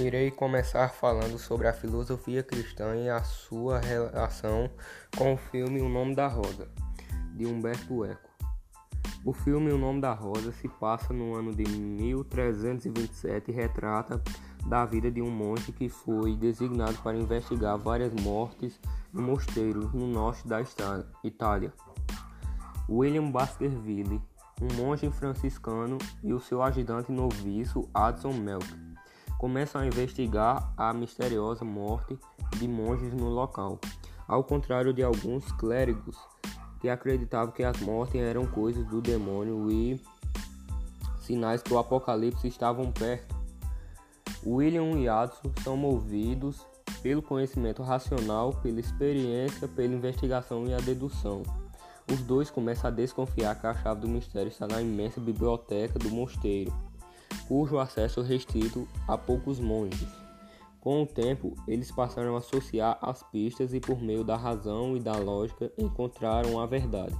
Irei começar falando sobre a filosofia cristã e a sua relação com o filme O Nome da Rosa, de Humberto Eco. O filme O Nome da Rosa se passa no ano de 1327 e retrata da vida de um monge que foi designado para investigar várias mortes em mosteiros no norte da Itália. William Baskerville, um monge franciscano, e o seu ajudante noviço Adson Melk começam a investigar a misteriosa morte de monges no local, ao contrário de alguns clérigos que acreditavam que as mortes eram coisas do demônio e sinais que o apocalipse estavam perto. William e Adson são movidos pelo conhecimento racional, pela experiência, pela investigação e a dedução. Os dois começam a desconfiar que a chave do mistério está na imensa biblioteca do mosteiro cujo acesso restrito a poucos monges. Com o tempo, eles passaram a associar as pistas e, por meio da razão e da lógica, encontraram a verdade.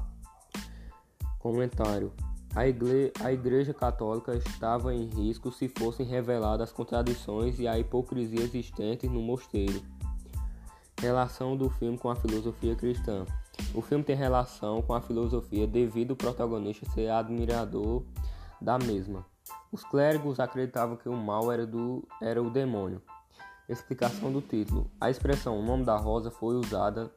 Comentário: a, igre a Igreja Católica estava em risco se fossem reveladas as contradições e a hipocrisia existentes no mosteiro. Relação do filme com a filosofia cristã. O filme tem relação com a filosofia devido ao protagonista ser admirador da mesma. Os clérigos acreditavam que o mal era, do, era o demônio. Explicação do título: A expressão nome da rosa foi usada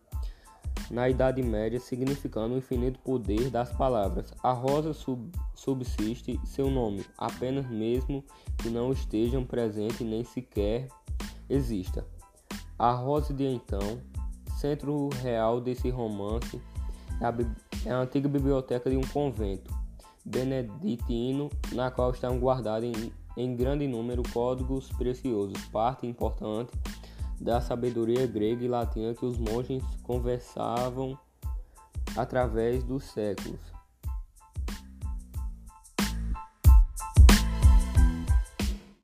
na Idade Média, significando o infinito poder das palavras. A rosa sub, subsiste seu nome, apenas mesmo que não estejam presentes nem sequer exista. A rosa de então, centro real desse romance, é a, é a antiga biblioteca de um convento beneditino, na qual estão guardados em, em grande número códigos preciosos, parte importante da sabedoria grega e latina que os monges conversavam através dos séculos.